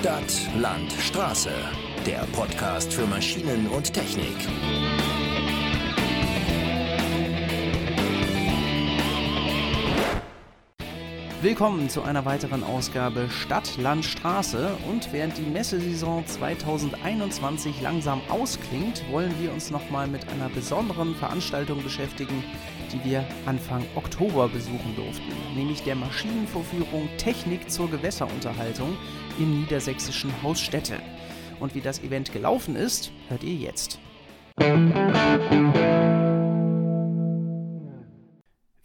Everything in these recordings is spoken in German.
Stadt, Land, Straße. Der Podcast für Maschinen und Technik. Willkommen zu einer weiteren Ausgabe Stadt, Land, Straße. Und während die Messesaison 2021 langsam ausklingt, wollen wir uns nochmal mit einer besonderen Veranstaltung beschäftigen, die wir Anfang Oktober besuchen durften, nämlich der Maschinenvorführung Technik zur Gewässerunterhaltung im niedersächsischen Haus Städte. Und wie das Event gelaufen ist, hört ihr jetzt.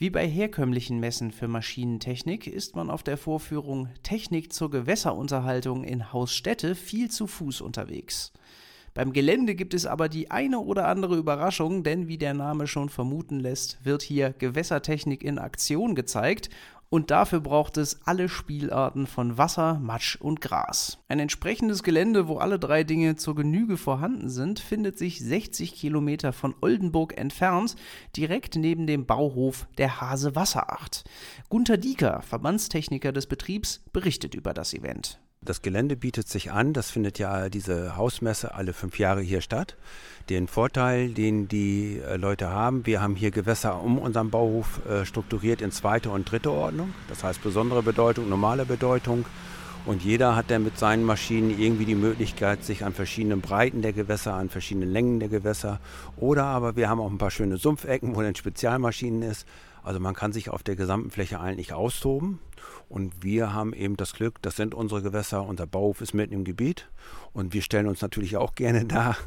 Wie bei herkömmlichen Messen für Maschinentechnik ist man auf der Vorführung Technik zur Gewässerunterhaltung in Haus Städte viel zu Fuß unterwegs. Beim Gelände gibt es aber die eine oder andere Überraschung, denn wie der Name schon vermuten lässt, wird hier Gewässertechnik in Aktion gezeigt und dafür braucht es alle Spielarten von Wasser, Matsch und Gras. Ein entsprechendes Gelände, wo alle drei Dinge zur Genüge vorhanden sind, findet sich 60 Kilometer von Oldenburg entfernt, direkt neben dem Bauhof der Hase Wasseracht. Gunter Dieker, Verbandstechniker des Betriebs, berichtet über das Event. Das Gelände bietet sich an, das findet ja diese Hausmesse alle fünf Jahre hier statt. Den Vorteil, den die äh, Leute haben, wir haben hier Gewässer um unseren Bauhof äh, strukturiert in zweite und dritte Ordnung. Das heißt besondere Bedeutung, normale Bedeutung. Und jeder hat dann mit seinen Maschinen irgendwie die Möglichkeit, sich an verschiedenen Breiten der Gewässer, an verschiedenen Längen der Gewässer oder aber wir haben auch ein paar schöne Sumpfecken, wo dann Spezialmaschinen ist. Also man kann sich auf der gesamten Fläche eigentlich austoben. Und wir haben eben das Glück, das sind unsere Gewässer, unser Bauhof ist mitten im Gebiet. Und wir stellen uns natürlich auch gerne da,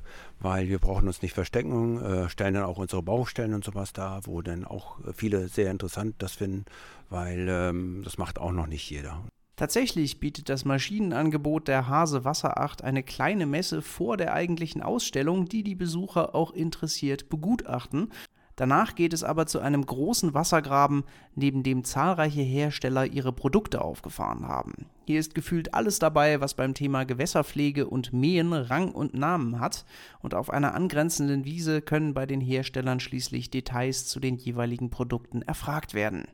weil wir brauchen uns nicht verstecken, äh, stellen dann auch unsere Baustellen und sowas da, wo dann auch viele sehr interessant das finden, weil ähm, das macht auch noch nicht jeder. Tatsächlich bietet das Maschinenangebot der Hase Wasseracht eine kleine Messe vor der eigentlichen Ausstellung, die die Besucher auch interessiert begutachten. Danach geht es aber zu einem großen Wassergraben, neben dem zahlreiche Hersteller ihre Produkte aufgefahren haben. Hier ist gefühlt alles dabei, was beim Thema Gewässerpflege und Mähen Rang und Namen hat, und auf einer angrenzenden Wiese können bei den Herstellern schließlich Details zu den jeweiligen Produkten erfragt werden.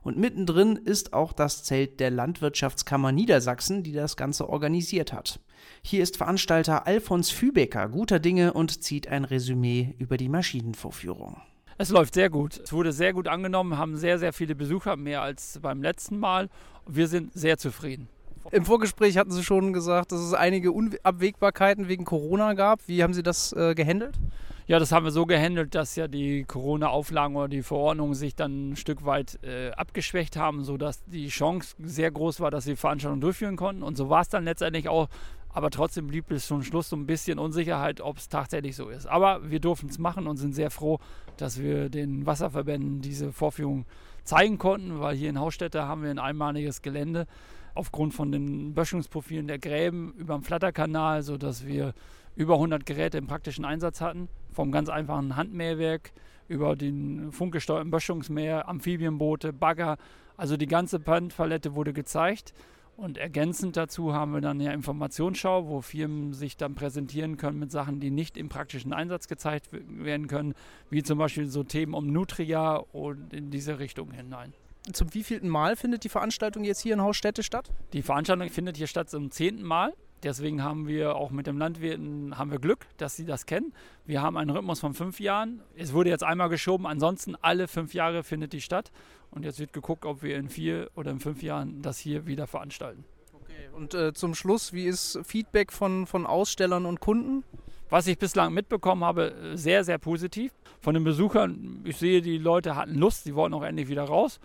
Und mittendrin ist auch das Zelt der Landwirtschaftskammer Niedersachsen, die das Ganze organisiert hat. Hier ist Veranstalter Alfons Fübecker guter Dinge und zieht ein Resümee über die Maschinenvorführung. Es läuft sehr gut. Es wurde sehr gut angenommen, haben sehr, sehr viele Besucher, mehr als beim letzten Mal. Wir sind sehr zufrieden. Im Vorgespräch hatten Sie schon gesagt, dass es einige Unabwägbarkeiten wegen Corona gab. Wie haben Sie das äh, gehandelt? Ja, das haben wir so gehandelt, dass ja die Corona-Auflagen oder die Verordnungen sich dann ein Stück weit äh, abgeschwächt haben, sodass die Chance sehr groß war, dass wir die Veranstaltung durchführen konnten. Und so war es dann letztendlich auch. Aber trotzdem blieb bis zum Schluss so ein bisschen Unsicherheit, ob es tatsächlich so ist. Aber wir durften es machen und sind sehr froh, dass wir den Wasserverbänden diese Vorführung zeigen konnten, weil hier in Hausstätte haben wir ein einmaliges Gelände aufgrund von den Böschungsprofilen der Gräben über dem Flatterkanal, sodass wir über 100 Geräte im praktischen Einsatz hatten. Vom ganz einfachen Handmähwerk über den funkgesteuerten Böschungsmäher, Amphibienboote, Bagger. Also die ganze Palette wurde gezeigt. Und ergänzend dazu haben wir dann ja Informationsschau, wo Firmen sich dann präsentieren können mit Sachen, die nicht im praktischen Einsatz gezeigt werden können, wie zum Beispiel so Themen um Nutria und in diese Richtung hinein. Zum wievielten Mal findet die Veranstaltung jetzt hier in Hausstätte statt? Die Veranstaltung findet hier statt zum zehnten Mal. Deswegen haben wir auch mit dem Landwirten haben wir Glück, dass sie das kennen. Wir haben einen Rhythmus von fünf Jahren. Es wurde jetzt einmal geschoben, ansonsten alle fünf Jahre findet die statt. Und jetzt wird geguckt, ob wir in vier oder in fünf Jahren das hier wieder veranstalten. Okay. Und äh, zum Schluss, wie ist Feedback von, von Ausstellern und Kunden? Was ich bislang mitbekommen habe, sehr, sehr positiv. Von den Besuchern, ich sehe, die Leute hatten Lust, sie wollten auch endlich wieder raus.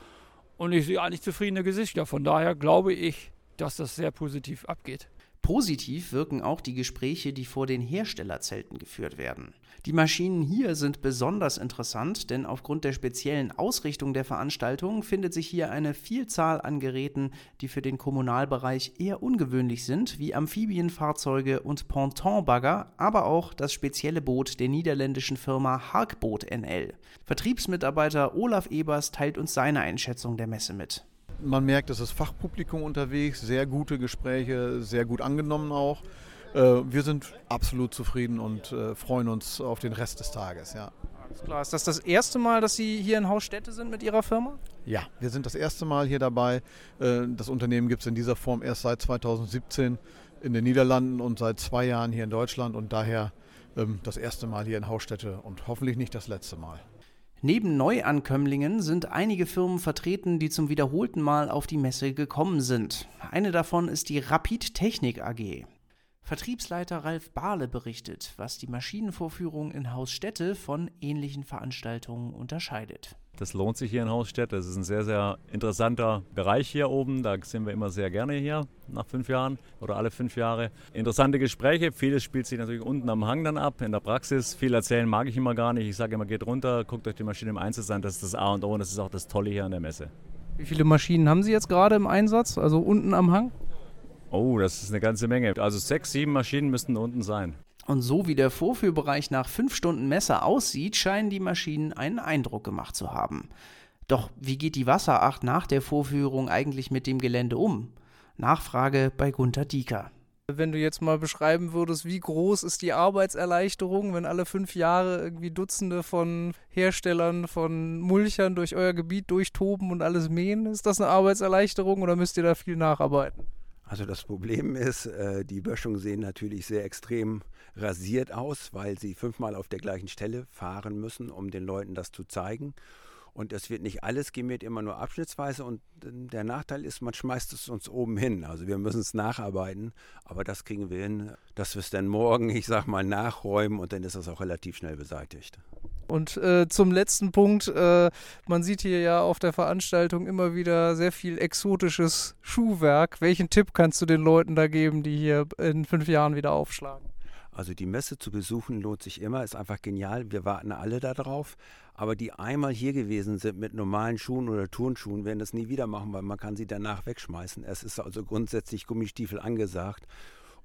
Und ich sehe eigentlich zufriedene Gesichter. Von daher glaube ich, dass das sehr positiv abgeht. Positiv wirken auch die Gespräche, die vor den Herstellerzelten geführt werden. Die Maschinen hier sind besonders interessant, denn aufgrund der speziellen Ausrichtung der Veranstaltung findet sich hier eine Vielzahl an Geräten, die für den Kommunalbereich eher ungewöhnlich sind, wie Amphibienfahrzeuge und Pontonbagger, aber auch das spezielle Boot der niederländischen Firma Harkboot NL. Vertriebsmitarbeiter Olaf Ebers teilt uns seine Einschätzung der Messe mit. Man merkt, es ist Fachpublikum unterwegs, sehr gute Gespräche, sehr gut angenommen auch. Äh, wir sind absolut zufrieden und äh, freuen uns auf den Rest des Tages, ja. Alles klar. Ist das das erste Mal, dass Sie hier in Haus Städte sind mit Ihrer Firma? Ja, wir sind das erste Mal hier dabei. Äh, das Unternehmen gibt es in dieser Form erst seit 2017 in den Niederlanden und seit zwei Jahren hier in Deutschland und daher ähm, das erste Mal hier in Hausstätte und hoffentlich nicht das letzte Mal. Neben Neuankömmlingen sind einige Firmen vertreten, die zum wiederholten Mal auf die Messe gekommen sind. Eine davon ist die Rapid Technik AG. Vertriebsleiter Ralf Bahle berichtet, was die Maschinenvorführung in Haus Städte von ähnlichen Veranstaltungen unterscheidet. Das lohnt sich hier in Hausstädt. Das ist ein sehr, sehr interessanter Bereich hier oben. Da sind wir immer sehr gerne hier nach fünf Jahren oder alle fünf Jahre. Interessante Gespräche. Vieles spielt sich natürlich unten am Hang dann ab, in der Praxis. Viel erzählen mag ich immer gar nicht. Ich sage immer, geht runter, guckt euch die Maschine im Einsatz an. Das ist das A und O und das ist auch das Tolle hier an der Messe. Wie viele Maschinen haben Sie jetzt gerade im Einsatz, also unten am Hang? Oh, das ist eine ganze Menge. Also sechs, sieben Maschinen müssten unten sein. Und so wie der Vorführbereich nach fünf Stunden Messe aussieht, scheinen die Maschinen einen Eindruck gemacht zu haben. Doch wie geht die Wasseracht nach der Vorführung eigentlich mit dem Gelände um? Nachfrage bei Gunter Dieker. Wenn du jetzt mal beschreiben würdest, wie groß ist die Arbeitserleichterung, wenn alle fünf Jahre irgendwie Dutzende von Herstellern von Mulchern durch euer Gebiet durchtoben und alles mähen, ist das eine Arbeitserleichterung oder müsst ihr da viel nacharbeiten? Also das Problem ist, äh, die Böschungen sehen natürlich sehr extrem rasiert aus, weil sie fünfmal auf der gleichen Stelle fahren müssen, um den Leuten das zu zeigen. Und es wird nicht alles gemäht, immer nur abschnittsweise. Und der Nachteil ist, man schmeißt es uns oben hin. Also wir müssen es nacharbeiten, aber das kriegen wir hin, dass wir es dann morgen, ich sag mal, nachräumen und dann ist das auch relativ schnell beseitigt. Und äh, zum letzten Punkt, äh, man sieht hier ja auf der Veranstaltung immer wieder sehr viel exotisches Schuhwerk. Welchen Tipp kannst du den Leuten da geben, die hier in fünf Jahren wieder aufschlagen? Also die Messe zu besuchen lohnt sich immer, ist einfach genial. Wir warten alle darauf. Aber die einmal hier gewesen sind mit normalen Schuhen oder Turnschuhen, werden das nie wieder machen, weil man kann sie danach wegschmeißen. Es ist also grundsätzlich Gummistiefel angesagt.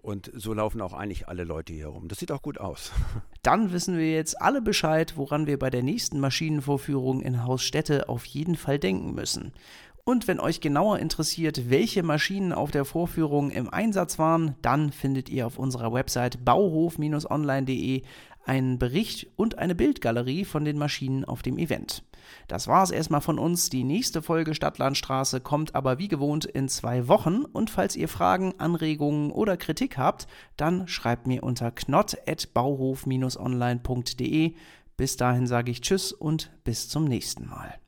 Und so laufen auch eigentlich alle Leute hier rum. Das sieht auch gut aus. Dann wissen wir jetzt alle Bescheid, woran wir bei der nächsten Maschinenvorführung in Haus Städte auf jeden Fall denken müssen. Und wenn euch genauer interessiert, welche Maschinen auf der Vorführung im Einsatz waren, dann findet ihr auf unserer Website bauhof-online.de einen Bericht und eine Bildgalerie von den Maschinen auf dem Event. Das war es erstmal von uns. Die nächste Folge Stadtlandstraße kommt aber wie gewohnt in zwei Wochen. Und falls ihr Fragen, Anregungen oder Kritik habt, dann schreibt mir unter knott.bauhof-online.de. Bis dahin sage ich Tschüss und bis zum nächsten Mal.